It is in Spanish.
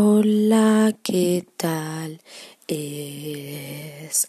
Hola, ¿qué tal estás?